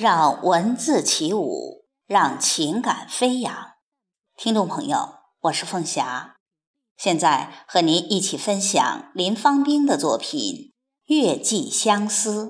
让文字起舞，让情感飞扬。听众朋友，我是凤霞，现在和您一起分享林芳兵的作品《月季相思》。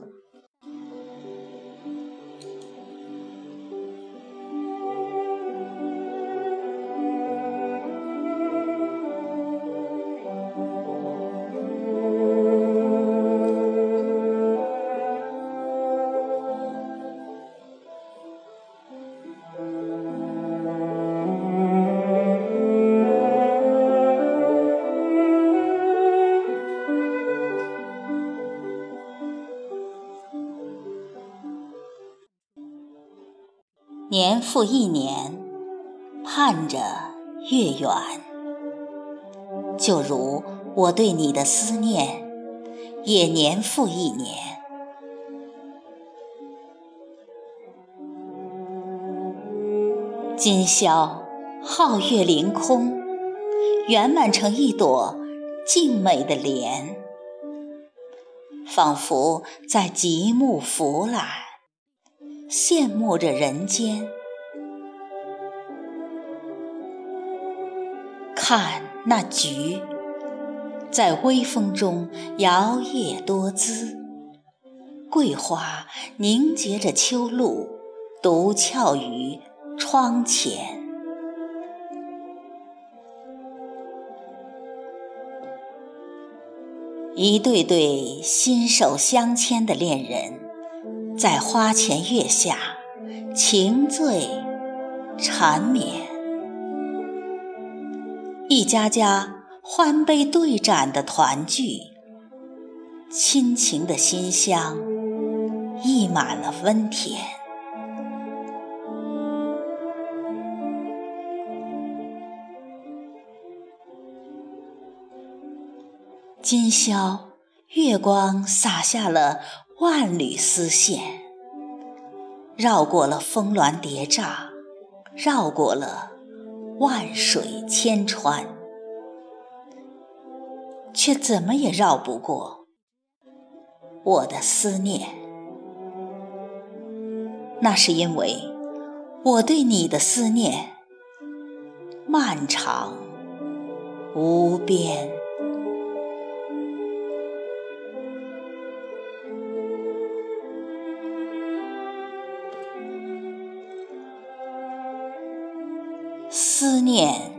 年复一年，盼着月圆，就如我对你的思念，也年复一年。今宵皓月凌空，圆满成一朵静美的莲，仿佛在极目俯览。羡慕着人间，看那菊在微风中摇曳多姿，桂花凝结着秋露，独俏于窗前。一对对心手相牵的恋人。在花前月下，情醉缠绵；一家家欢杯对盏的团聚，亲情的馨香溢满了温甜。今宵月光洒下了。万缕丝线，绕过了峰峦叠嶂，绕过了万水千川，却怎么也绕不过我的思念。那是因为我对你的思念漫长无边。思念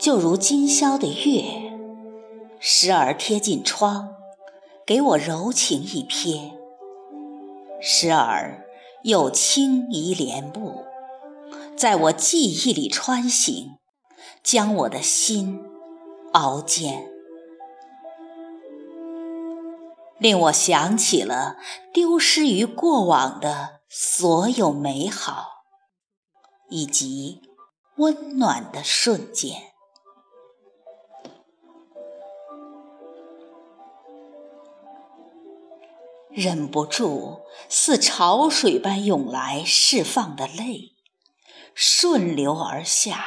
就如今宵的月，时而贴近窗，给我柔情一瞥；时而又轻移帘步，在我记忆里穿行，将我的心熬煎，令我想起了丢失于过往的所有美好，以及。温暖的瞬间，忍不住似潮水般涌来释放的泪，顺流而下，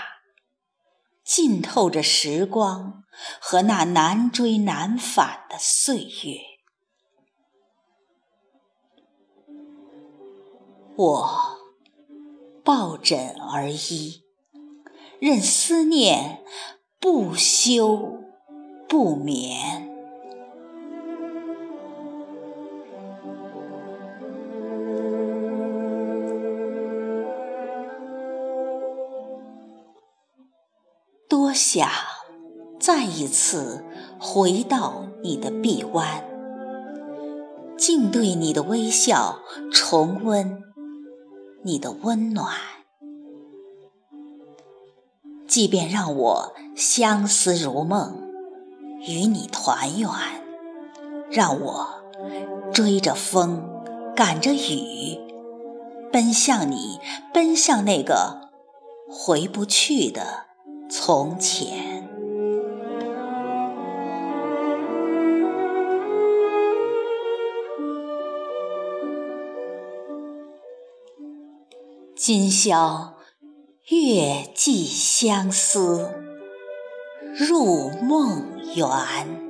浸透着时光和那难追难返的岁月。我抱枕而依。任思念不休不眠，多想再一次回到你的臂弯，静对你的微笑，重温你的温暖。即便让我相思如梦，与你团圆；让我追着风，赶着雨，奔向你，奔向那个回不去的从前。今宵。月寄相思，入梦圆。